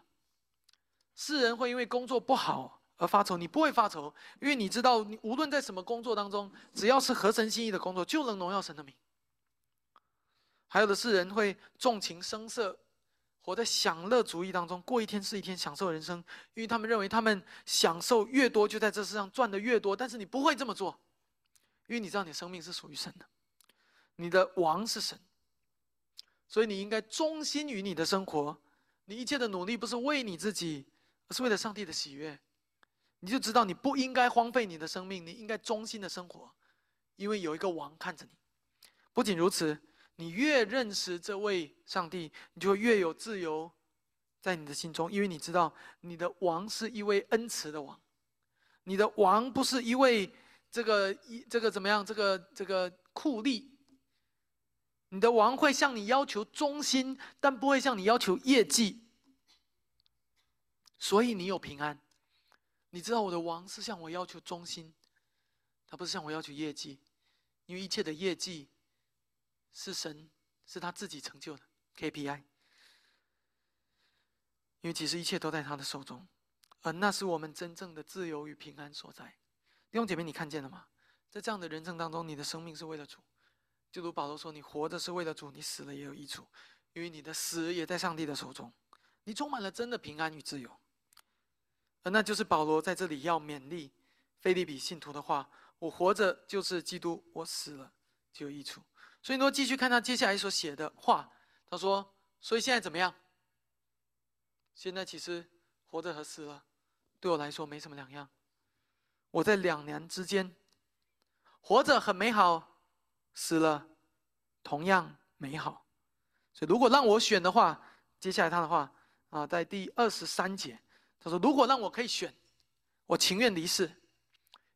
世人会因为工作不好而发愁，你不会发愁，因为你知道你无论在什么工作当中，只要是合神心意的工作，就能荣耀神的名。还有的世人会纵情声色。活在享乐主义当中，过一天是一天，享受人生，因为他们认为他们享受越多，就在这世上赚的越多。但是你不会这么做，因为你知道你的生命是属于神的，你的王是神，所以你应该忠心于你的生活。你一切的努力不是为你自己，而是为了上帝的喜悦。你就知道你不应该荒废你的生命，你应该忠心的生活，因为有一个王看着你。不仅如此。你越认识这位上帝，你就会越有自由，在你的心中，因为你知道你的王是一位恩慈的王，你的王不是一位这个一这个怎么样？这个这个酷吏。你的王会向你要求忠心，但不会向你要求业绩，所以你有平安。你知道我的王是向我要求忠心，他不是向我要求业绩，因为一切的业绩。是神，是他自己成就的 KPI。因为其实一切都在他的手中，而那是我们真正的自由与平安所在。弟兄姐妹，你看见了吗？在这样的人生当中，你的生命是为了主，就如保罗说：“你活着是为了主，你死了也有益处，因为你的死也在上帝的手中。你充满了真的平安与自由。”而那就是保罗在这里要勉励菲利比信徒的话：“我活着就是基督，我死了就有益处。”所以，你继续看他接下来所写的话。他说：“所以现在怎么样？现在其实活着和死了，对我来说没什么两样。我在两年之间，活着很美好，死了同样美好。所以，如果让我选的话，接下来他的话啊，在第二十三节，他说：如果让我可以选，我情愿离世，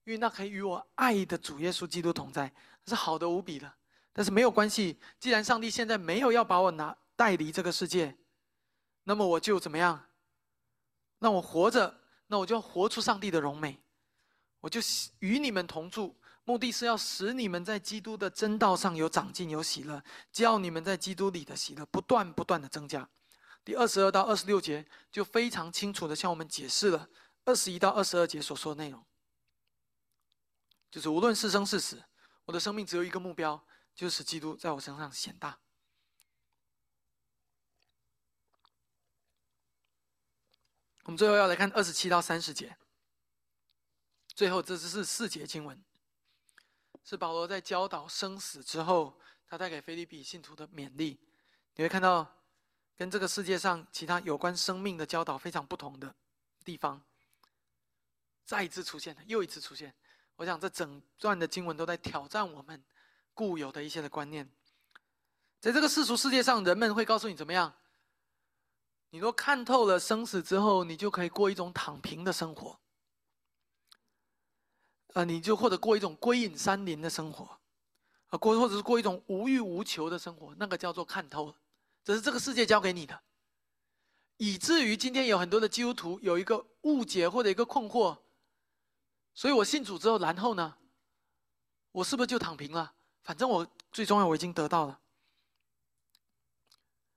因为那可以与我爱的主耶稣基督同在，是好的无比的。”但是没有关系，既然上帝现在没有要把我拿带离这个世界，那么我就怎么样？那我活着，那我就要活出上帝的荣美，我就与你们同住，目的是要使你们在基督的真道上有长进、有喜乐，叫你们在基督里的喜乐不断不断的增加。第二十二到二十六节就非常清楚的向我们解释了二十一到二十二节所说的内容，就是无论是生是死，我的生命只有一个目标，就是使基督在我身上显大。我们最后要来看二十七到三十节，最后这只是四节经文，是保罗在教导生死之后，他带给菲利比信徒的勉励。你会看到，跟这个世界上其他有关生命的教导非常不同的地方，再一次出现了，又一次出现。我想这整段的经文都在挑战我们固有的一些的观念。在这个世俗世界上，人们会告诉你怎么样？你若看透了生死之后，你就可以过一种躺平的生活，啊，你就或者过一种归隐山林的生活，啊，过或者是过一种无欲无求的生活，那个叫做看透了，这是这个世界教给你的，以至于今天有很多的基督徒有一个误解或者一个困惑，所以我信主之后，然后呢，我是不是就躺平了？反正我最重要，我已经得到了。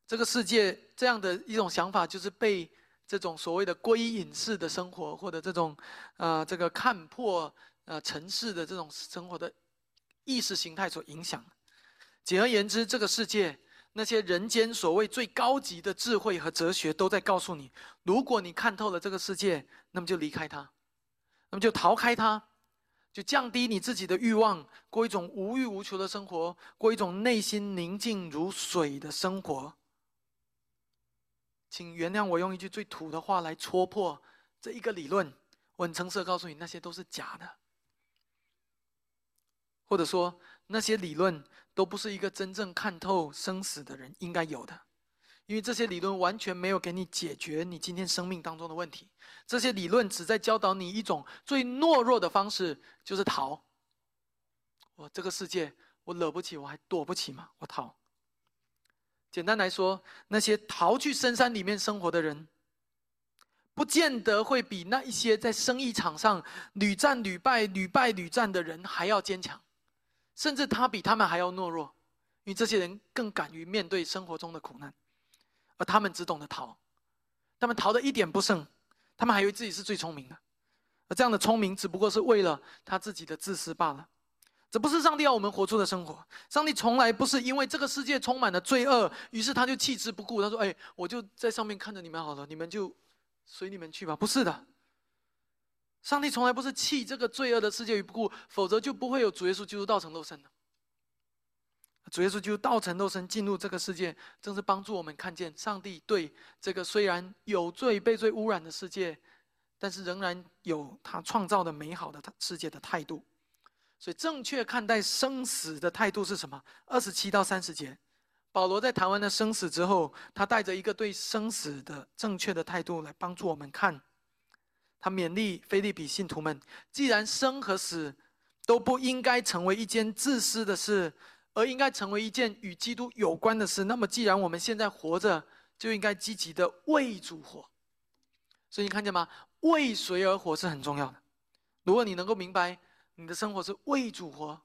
这个世界这样的一种想法，就是被这种所谓的归隐式的生活，或者这种，呃，这个看破呃尘世的这种生活的意识形态所影响。简而言之，这个世界那些人间所谓最高级的智慧和哲学，都在告诉你：如果你看透了这个世界，那么就离开它，那么就逃开它，就降低你自己的欲望，过一种无欲无求的生活，过一种内心宁静如水的生活。请原谅我用一句最土的话来戳破这一个理论。我很诚实的告诉你，那些都是假的，或者说那些理论都不是一个真正看透生死的人应该有的，因为这些理论完全没有给你解决你今天生命当中的问题。这些理论只在教导你一种最懦弱的方式，就是逃。我这个世界，我惹不起，我还躲不起吗？我逃。简单来说，那些逃去深山里面生活的人，不见得会比那一些在生意场上屡战屡败、屡败屡战的人还要坚强，甚至他比他们还要懦弱，因为这些人更敢于面对生活中的苦难，而他们只懂得逃，他们逃的一点不剩，他们还以为自己是最聪明的，而这样的聪明只不过是为了他自己的自私罢了。这不是上帝要我们活出的生活。上帝从来不是因为这个世界充满了罪恶，于是他就弃之不顾。他说：“哎，我就在上面看着你们好了，你们就随你们去吧。”不是的，上帝从来不是弃这个罪恶的世界于不顾，否则就不会有主耶稣基督道成肉身的。主耶稣基督道成肉身进入这个世界，正是帮助我们看见上帝对这个虽然有罪、被罪污染的世界，但是仍然有他创造的美好的世界的态度。所以，正确看待生死的态度是什么？二十七到三十节，保罗在谈完了生死之后，他带着一个对生死的正确的态度来帮助我们看。他勉励菲利比信徒们：既然生和死都不应该成为一件自私的事，而应该成为一件与基督有关的事，那么，既然我们现在活着，就应该积极的为主活。所以，你看见吗？为谁而活是很重要的。如果你能够明白。你的生活是为主活，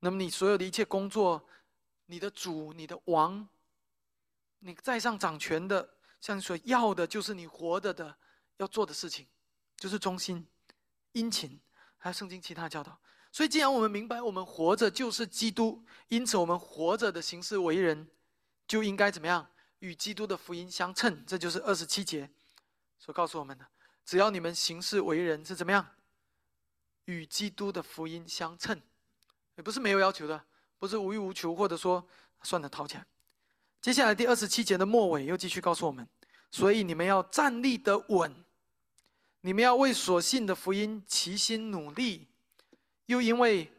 那么你所有的一切工作，你的主、你的王，你在上掌权的，像所要的，就是你活着的要做的事情，就是忠心、殷勤，还有圣经其他教导。所以，既然我们明白我们活着就是基督，因此我们活着的形式为人，就应该怎么样与基督的福音相称？这就是二十七节所告诉我们的。只要你们行事为人是怎么样？与基督的福音相称，也不是没有要求的，不是无欲无求，或者说算了掏钱。接下来第二十七节的末尾又继续告诉我们：所以你们要站立得稳，你们要为所信的福音齐心努力。又因为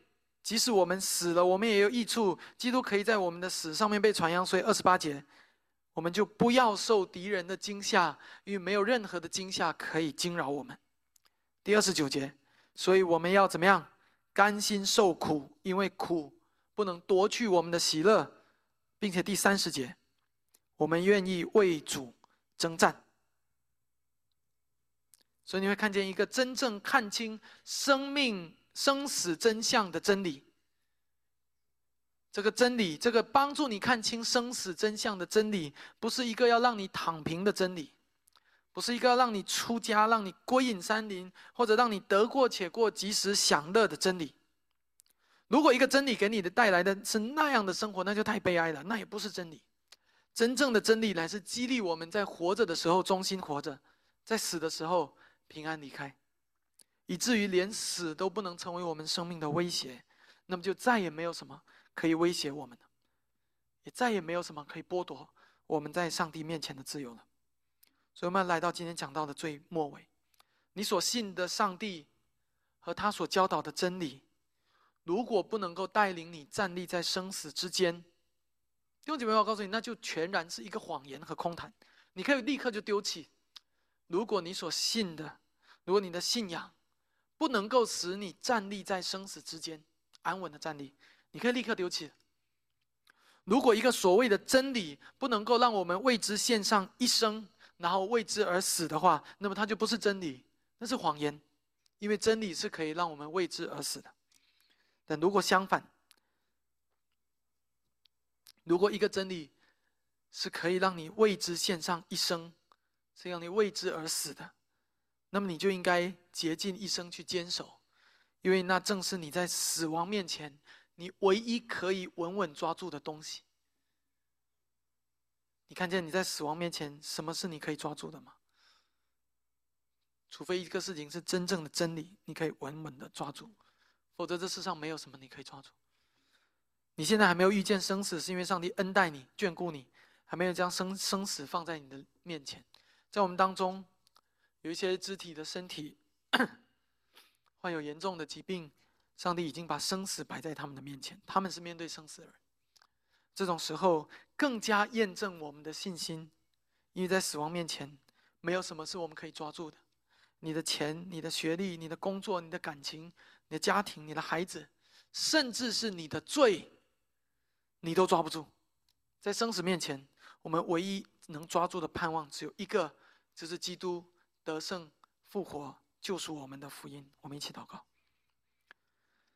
即使我们死了，我们也有益处，基督可以在我们的死上面被传扬。所以二十八节，我们就不要受敌人的惊吓，因为没有任何的惊吓可以惊扰我们。第二十九节。所以我们要怎么样？甘心受苦，因为苦不能夺去我们的喜乐，并且第三十节，我们愿意为主征战。所以你会看见一个真正看清生命生死真相的真理。这个真理，这个帮助你看清生死真相的真理，不是一个要让你躺平的真理，不是一个要让你出家、让你归隐山林，或者让你得过且过、及时享乐的真理。如果一个真理给你的带来的是那样的生活，那就太悲哀了，那也不是真理。真正的真理乃是激励我们在活着的时候忠心活着，在死的时候平安离开。以至于连死都不能成为我们生命的威胁，那么就再也没有什么可以威胁我们了，也再也没有什么可以剥夺我们在上帝面前的自由了。所以，我们来到今天讲到的最末尾，你所信的上帝和他所教导的真理，如果不能够带领你站立在生死之间，弟兄姐妹，我告诉你，那就全然是一个谎言和空谈，你可以立刻就丢弃。如果你所信的，如果你的信仰，不能够使你站立在生死之间，安稳的站立，你可以立刻丢弃。如果一个所谓的真理不能够让我们为之献上一生，然后为之而死的话，那么它就不是真理，那是谎言。因为真理是可以让我们为之而死的。但如果相反，如果一个真理是可以让你为之献上一生，是让你为之而死的。那么你就应该竭尽一生去坚守，因为那正是你在死亡面前，你唯一可以稳稳抓住的东西。你看见你在死亡面前，什么是你可以抓住的吗？除非一个事情是真正的真理，你可以稳稳的抓住，否则这世上没有什么你可以抓住。你现在还没有遇见生死，是因为上帝恩待你、眷顾你，还没有将生生死放在你的面前，在我们当中。有一些肢体的身体 [coughs] 患有严重的疾病，上帝已经把生死摆在他们的面前，他们是面对生死的人。这种时候更加验证我们的信心，因为在死亡面前，没有什么是我们可以抓住的。你的钱、你的学历、你的工作、你的感情、你的家庭、你的孩子，甚至是你的罪，你都抓不住。在生死面前，我们唯一能抓住的盼望只有一个，就是基督。得胜、复活、救赎我们的福音，我们一起祷告。